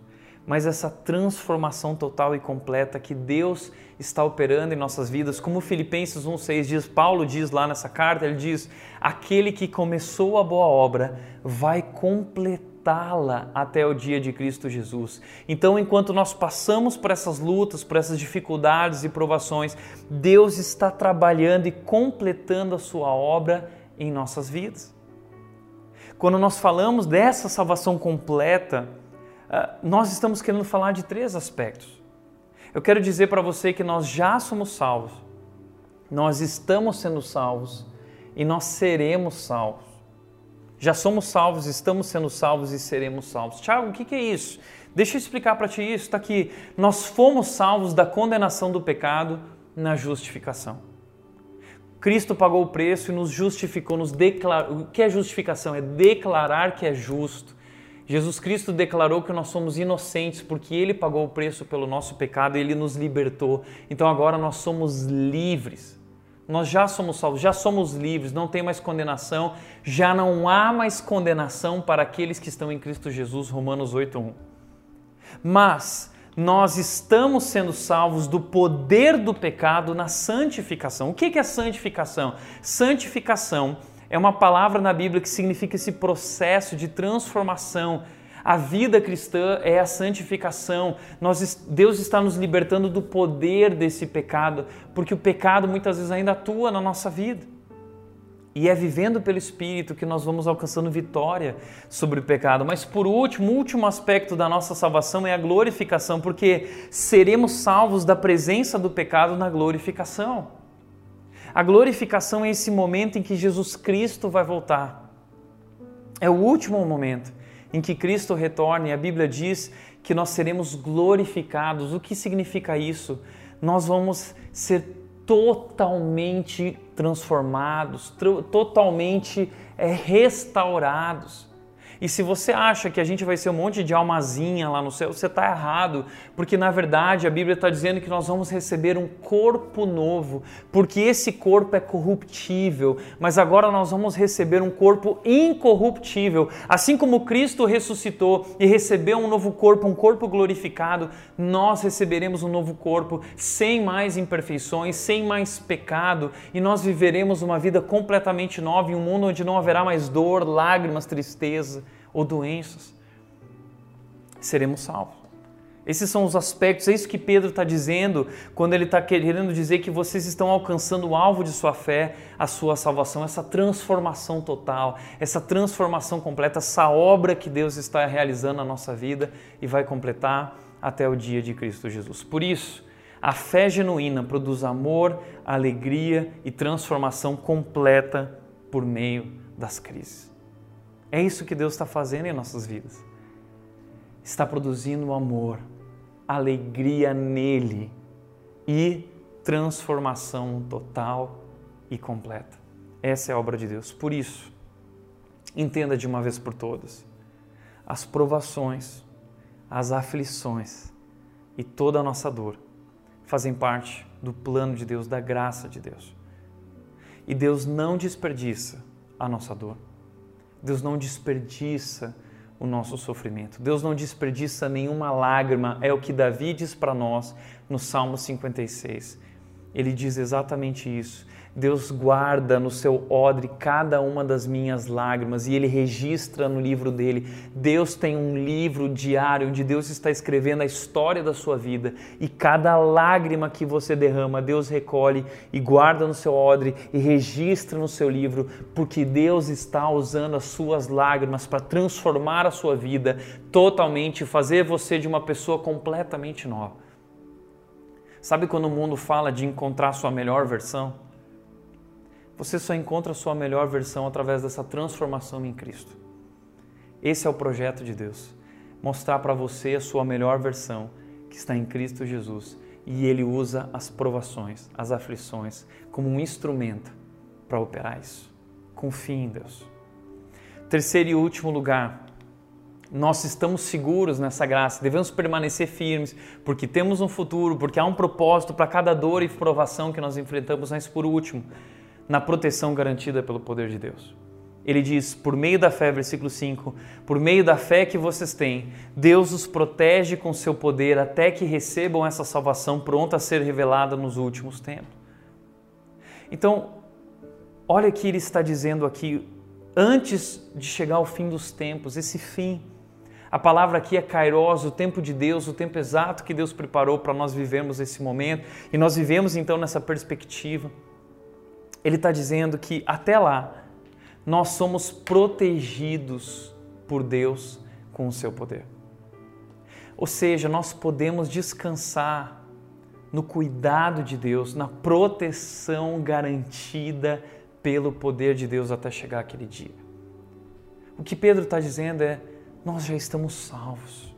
mas essa transformação total e completa que Deus está operando em nossas vidas. Como Filipenses 1,6 diz, Paulo diz lá nessa carta: ele diz, aquele que começou a boa obra vai completar sustentá-la até o dia de Cristo Jesus. Então, enquanto nós passamos por essas lutas, por essas dificuldades e provações, Deus está trabalhando e completando a sua obra em nossas vidas. Quando nós falamos dessa salvação completa, ah, nós estamos querendo falar de três aspectos. Eu quero dizer para você que nós já somos salvos, nós estamos sendo salvos e nós seremos salvos. Já somos salvos, estamos sendo salvos e seremos salvos. Tiago, o que, é isso? Deixa eu explicar para ti isso. Está aqui. Nós fomos salvos da condenação do pecado na justificação. Cristo pagou o preço e nos justificou, nos declarou. O que é justificação? É declarar que é justo. Jesus Cristo declarou que nós somos inocentes porque ele pagou o preço pelo nosso pecado e ele nos libertou. Então agora nós somos livres. Nós já somos salvos, já somos livres, não tem mais condenação, já não há mais condenação para aqueles que estão em Cristo Jesus, Romanos 8:1. Mas nós estamos sendo salvos do poder do pecado na santificação. O que é santificação? Santificação é uma palavra na Bíblia que significa esse processo de transformação. A vida cristã é a santificação. Nós, Deus está nos libertando do poder desse pecado, porque o pecado muitas vezes ainda atua na nossa vida. E é vivendo pelo Espírito que nós vamos alcançando vitória sobre o pecado. Mas por último, o último aspecto da nossa salvação é a glorificação, porque seremos salvos da presença do pecado na glorificação. A glorificação é esse momento em que Jesus Cristo vai voltar. É o último momento em que Cristo retorna e a Bíblia diz que nós seremos glorificados. O que significa isso? Nós vamos ser totalmente transformados, totalmente é, restaurados. E se você acha que a gente vai ser um monte de almazinha lá no céu, você está errado, porque na verdade a Bíblia está dizendo que nós vamos receber um corpo novo, porque esse corpo é corruptível, mas agora nós vamos receber um corpo incorruptível. Assim como Cristo ressuscitou e recebeu um novo corpo, um corpo glorificado, nós receberemos um novo corpo sem mais imperfeições, sem mais pecado, e nós viveremos uma vida completamente nova em um mundo onde não haverá mais dor, lágrimas, tristeza ou doenças, seremos salvos. Esses são os aspectos, é isso que Pedro está dizendo quando ele está querendo dizer que vocês estão alcançando o alvo de sua fé, a sua salvação, essa transformação total, essa transformação completa, essa obra que Deus está realizando na nossa vida e vai completar até o dia de Cristo Jesus. Por isso, a fé genuína produz amor, alegria e transformação completa por meio das crises. É isso que Deus está fazendo em nossas vidas. Está produzindo amor, alegria nele e transformação total e completa. Essa é a obra de Deus. Por isso, entenda de uma vez por todas: as provações, as aflições e toda a nossa dor fazem parte do plano de Deus, da graça de Deus. E Deus não desperdiça a nossa dor. Deus não desperdiça o nosso sofrimento. Deus não desperdiça nenhuma lágrima, é o que Davi diz para nós no Salmo 56. Ele diz exatamente isso. Deus guarda no seu odre cada uma das minhas lágrimas e ele registra no livro dele. Deus tem um livro diário onde Deus está escrevendo a história da sua vida e cada lágrima que você derrama, Deus recolhe e guarda no seu odre e registra no seu livro, porque Deus está usando as suas lágrimas para transformar a sua vida totalmente, fazer você de uma pessoa completamente nova. Sabe quando o mundo fala de encontrar sua melhor versão? Você só encontra a sua melhor versão através dessa transformação em Cristo. Esse é o projeto de Deus. Mostrar para você a sua melhor versão, que está em Cristo Jesus. E Ele usa as provações, as aflições, como um instrumento para operar isso. Confie em Deus. Terceiro e último lugar, nós estamos seguros nessa graça, devemos permanecer firmes, porque temos um futuro, porque há um propósito para cada dor e provação que nós enfrentamos, mas por último, na proteção garantida pelo poder de Deus. Ele diz, por meio da fé, versículo 5, por meio da fé que vocês têm, Deus os protege com seu poder até que recebam essa salvação pronta a ser revelada nos últimos tempos. Então, olha o que ele está dizendo aqui, antes de chegar ao fim dos tempos, esse fim. A palavra aqui é kairos, o tempo de Deus, o tempo exato que Deus preparou para nós vivermos esse momento, e nós vivemos então nessa perspectiva ele está dizendo que até lá nós somos protegidos por Deus com o seu poder. Ou seja, nós podemos descansar no cuidado de Deus, na proteção garantida pelo poder de Deus até chegar aquele dia. O que Pedro está dizendo é: nós já estamos salvos.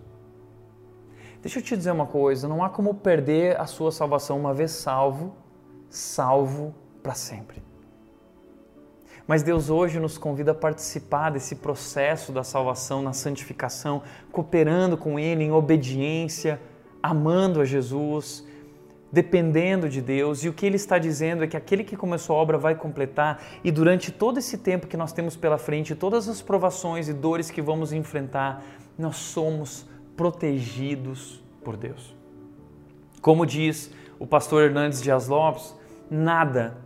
Deixa eu te dizer uma coisa: não há como perder a sua salvação uma vez salvo salvo para sempre. Mas Deus hoje nos convida a participar desse processo da salvação, na santificação, cooperando com Ele em obediência, amando a Jesus, dependendo de Deus. E o que Ele está dizendo é que aquele que começou a obra vai completar, e durante todo esse tempo que nós temos pela frente, todas as provações e dores que vamos enfrentar, nós somos protegidos por Deus. Como diz o pastor Hernandes Dias Lopes, nada,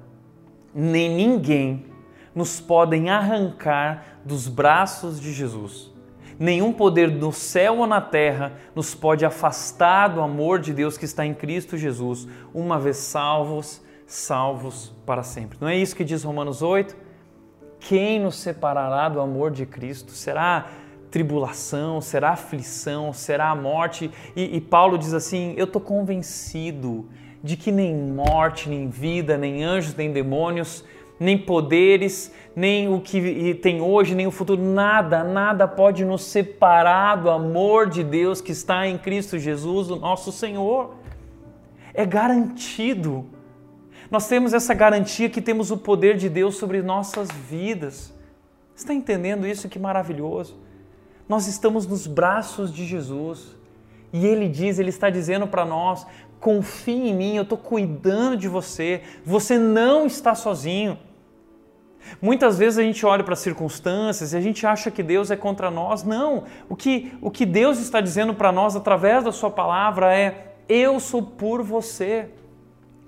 nem ninguém nos podem arrancar dos braços de Jesus. Nenhum poder no céu ou na terra nos pode afastar do amor de Deus que está em Cristo Jesus, uma vez salvos, salvos para sempre. Não é isso que diz Romanos 8? Quem nos separará do amor de Cristo? Será tribulação, será aflição, será a morte? E, e Paulo diz assim: Eu estou convencido de que nem morte, nem vida, nem anjos, nem demônios nem poderes, nem o que tem hoje, nem o futuro, nada, nada pode nos separar do amor de Deus que está em Cristo Jesus, o nosso Senhor. É garantido. Nós temos essa garantia que temos o poder de Deus sobre nossas vidas. Está entendendo isso? Que maravilhoso. Nós estamos nos braços de Jesus. E Ele diz, Ele está dizendo para nós: confie em mim, eu estou cuidando de você, você não está sozinho. Muitas vezes a gente olha para as circunstâncias e a gente acha que Deus é contra nós. Não, o que, o que Deus está dizendo para nós através da Sua palavra é: Eu sou por você.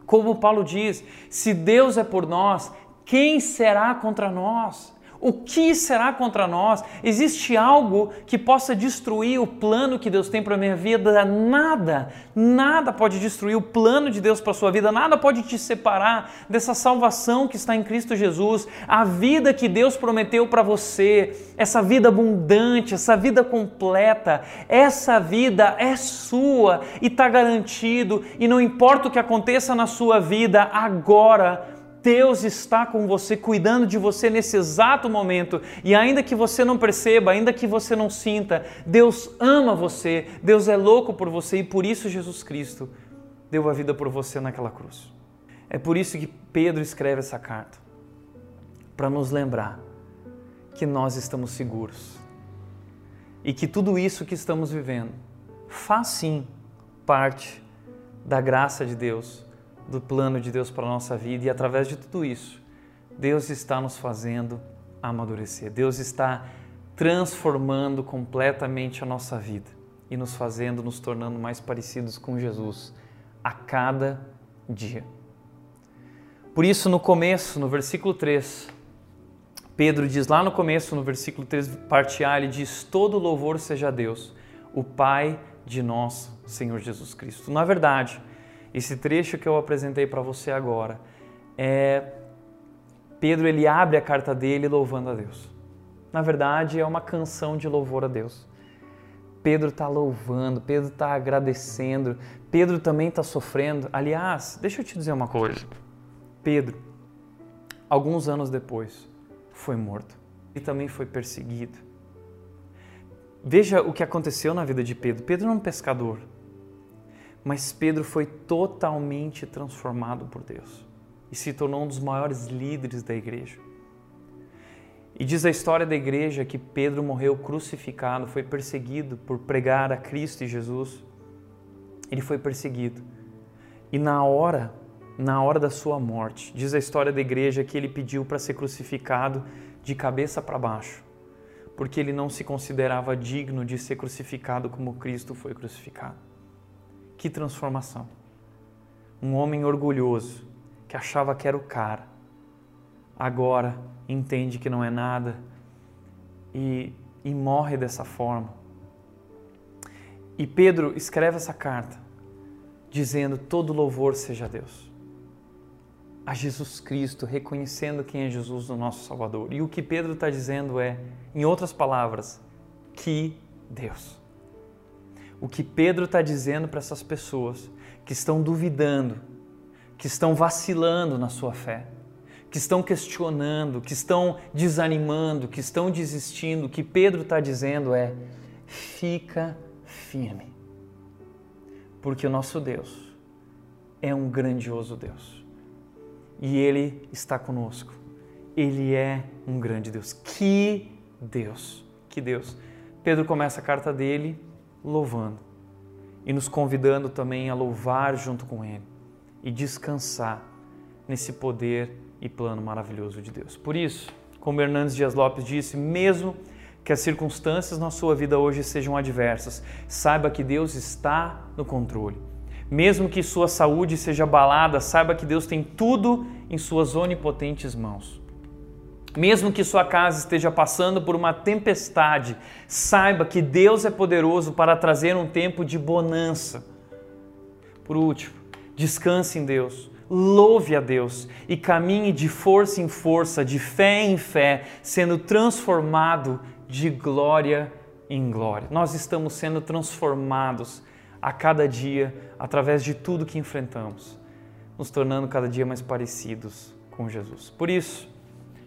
Como Paulo diz, se Deus é por nós, quem será contra nós? O que será contra nós? Existe algo que possa destruir o plano que Deus tem para a minha vida? Nada, nada pode destruir o plano de Deus para a sua vida, nada pode te separar dessa salvação que está em Cristo Jesus, a vida que Deus prometeu para você, essa vida abundante, essa vida completa, essa vida é sua e está garantido, e não importa o que aconteça na sua vida agora, Deus está com você, cuidando de você nesse exato momento. E ainda que você não perceba, ainda que você não sinta, Deus ama você, Deus é louco por você e por isso Jesus Cristo deu a vida por você naquela cruz. É por isso que Pedro escreve essa carta para nos lembrar que nós estamos seguros e que tudo isso que estamos vivendo faz sim parte da graça de Deus do plano de Deus para a nossa vida e através de tudo isso, Deus está nos fazendo amadurecer. Deus está transformando completamente a nossa vida e nos fazendo, nos tornando mais parecidos com Jesus a cada dia. Por isso, no começo, no versículo 3, Pedro diz lá no começo, no versículo 3, parte A, ele diz: Todo louvor seja a Deus, o Pai de nosso Senhor Jesus Cristo. Na verdade, esse trecho que eu apresentei para você agora é Pedro ele abre a carta dele louvando a Deus. Na verdade, é uma canção de louvor a Deus. Pedro está louvando, Pedro está agradecendo, Pedro também está sofrendo. Aliás, deixa eu te dizer uma coisa. Pedro, alguns anos depois, foi morto. e também foi perseguido. Veja o que aconteceu na vida de Pedro. Pedro era um pescador, mas Pedro foi totalmente transformado por Deus e se tornou um dos maiores líderes da igreja. E diz a história da igreja que Pedro morreu crucificado, foi perseguido por pregar a Cristo e Jesus. Ele foi perseguido. E na hora, na hora da sua morte, diz a história da igreja que ele pediu para ser crucificado de cabeça para baixo, porque ele não se considerava digno de ser crucificado como Cristo foi crucificado. Que transformação! Um homem orgulhoso que achava que era o cara, agora entende que não é nada e, e morre dessa forma. E Pedro escreve essa carta dizendo: todo louvor seja a Deus, a Jesus Cristo, reconhecendo quem é Jesus, o nosso Salvador. E o que Pedro está dizendo é, em outras palavras, que Deus. O que Pedro está dizendo para essas pessoas que estão duvidando, que estão vacilando na sua fé, que estão questionando, que estão desanimando, que estão desistindo, o que Pedro está dizendo é: fica firme, porque o nosso Deus é um grandioso Deus. e Ele está conosco. Ele é um grande Deus. Que Deus! Que Deus! Pedro começa a carta dele louvando e nos convidando também a louvar junto com Ele e descansar nesse poder e plano maravilhoso de Deus. Por isso, como Hernandes Dias Lopes disse, mesmo que as circunstâncias na sua vida hoje sejam adversas, saiba que Deus está no controle. Mesmo que sua saúde seja abalada, saiba que Deus tem tudo em suas onipotentes mãos. Mesmo que sua casa esteja passando por uma tempestade, saiba que Deus é poderoso para trazer um tempo de bonança. Por último, descanse em Deus, louve a Deus e caminhe de força em força, de fé em fé, sendo transformado de glória em glória. Nós estamos sendo transformados a cada dia através de tudo que enfrentamos, nos tornando cada dia mais parecidos com Jesus. Por isso,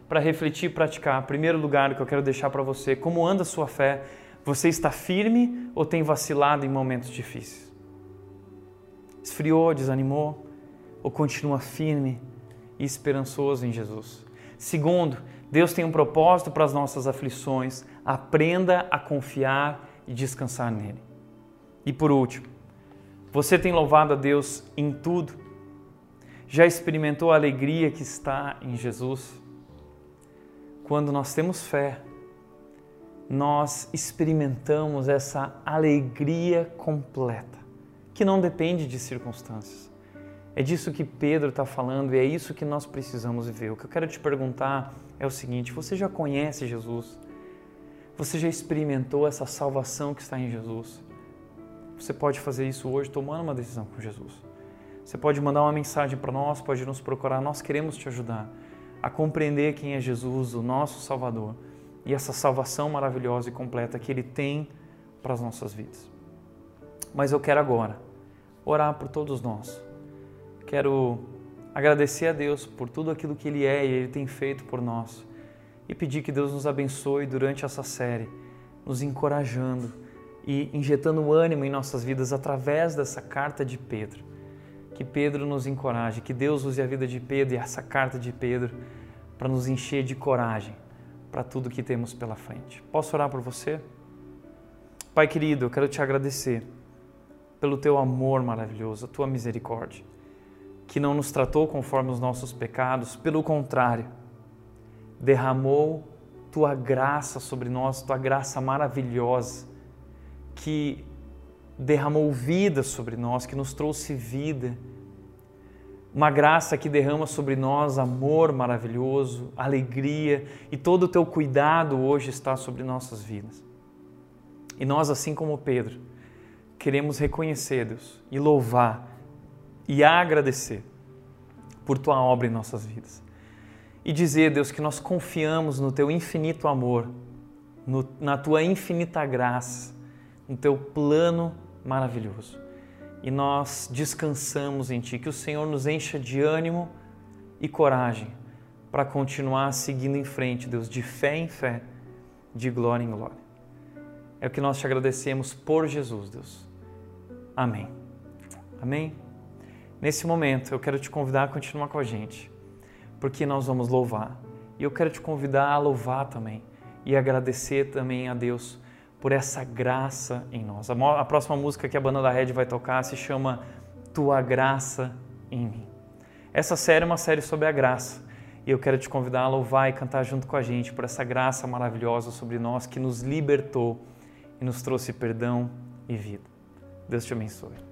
para refletir e praticar, primeiro lugar que eu quero deixar para você, como anda a sua fé? Você está firme ou tem vacilado em momentos difíceis? Esfriou, desanimou ou continua firme e esperançoso em Jesus? Segundo, Deus tem um propósito para as nossas aflições. Aprenda a confiar e descansar nele. E por último, você tem louvado a Deus em tudo? Já experimentou a alegria que está em Jesus? Quando nós temos fé, nós experimentamos essa alegria completa, que não depende de circunstâncias. É disso que Pedro está falando e é isso que nós precisamos viver. O que eu quero te perguntar é o seguinte: você já conhece Jesus? Você já experimentou essa salvação que está em Jesus? Você pode fazer isso hoje tomando uma decisão com Jesus. Você pode mandar uma mensagem para nós, pode nos procurar, nós queremos te ajudar a compreender quem é Jesus, o nosso Salvador, e essa salvação maravilhosa e completa que Ele tem para as nossas vidas. Mas eu quero agora orar por todos nós. Quero agradecer a Deus por tudo aquilo que Ele é e Ele tem feito por nós e pedir que Deus nos abençoe durante essa série, nos encorajando e injetando ânimo em nossas vidas através dessa carta de Pedro que Pedro nos encoraje, que Deus use a vida de Pedro e essa carta de Pedro para nos encher de coragem para tudo que temos pela frente. Posso orar por você? Pai querido, eu quero te agradecer pelo teu amor maravilhoso, a tua misericórdia, que não nos tratou conforme os nossos pecados, pelo contrário, derramou tua graça sobre nós, tua graça maravilhosa, que derramou vida sobre nós, que nos trouxe vida. Uma graça que derrama sobre nós amor maravilhoso, alegria e todo o teu cuidado hoje está sobre nossas vidas. E nós, assim como Pedro, queremos reconhecer, Deus, e louvar e agradecer por tua obra em nossas vidas. E dizer, Deus, que nós confiamos no teu infinito amor, no, na tua infinita graça, no teu plano maravilhoso. E nós descansamos em Ti, que o Senhor nos encha de ânimo e coragem para continuar seguindo em frente, Deus, de fé em fé, de glória em glória. É o que nós te agradecemos por Jesus, Deus. Amém. Amém? Nesse momento, eu quero te convidar a continuar com a gente, porque nós vamos louvar. E eu quero te convidar a louvar também e agradecer também a Deus por essa graça em nós. A próxima música que a banda da Red vai tocar se chama Tua Graça em Mim. Essa série é uma série sobre a graça e eu quero te convidar a louvar e cantar junto com a gente por essa graça maravilhosa sobre nós que nos libertou e nos trouxe perdão e vida. Deus te abençoe.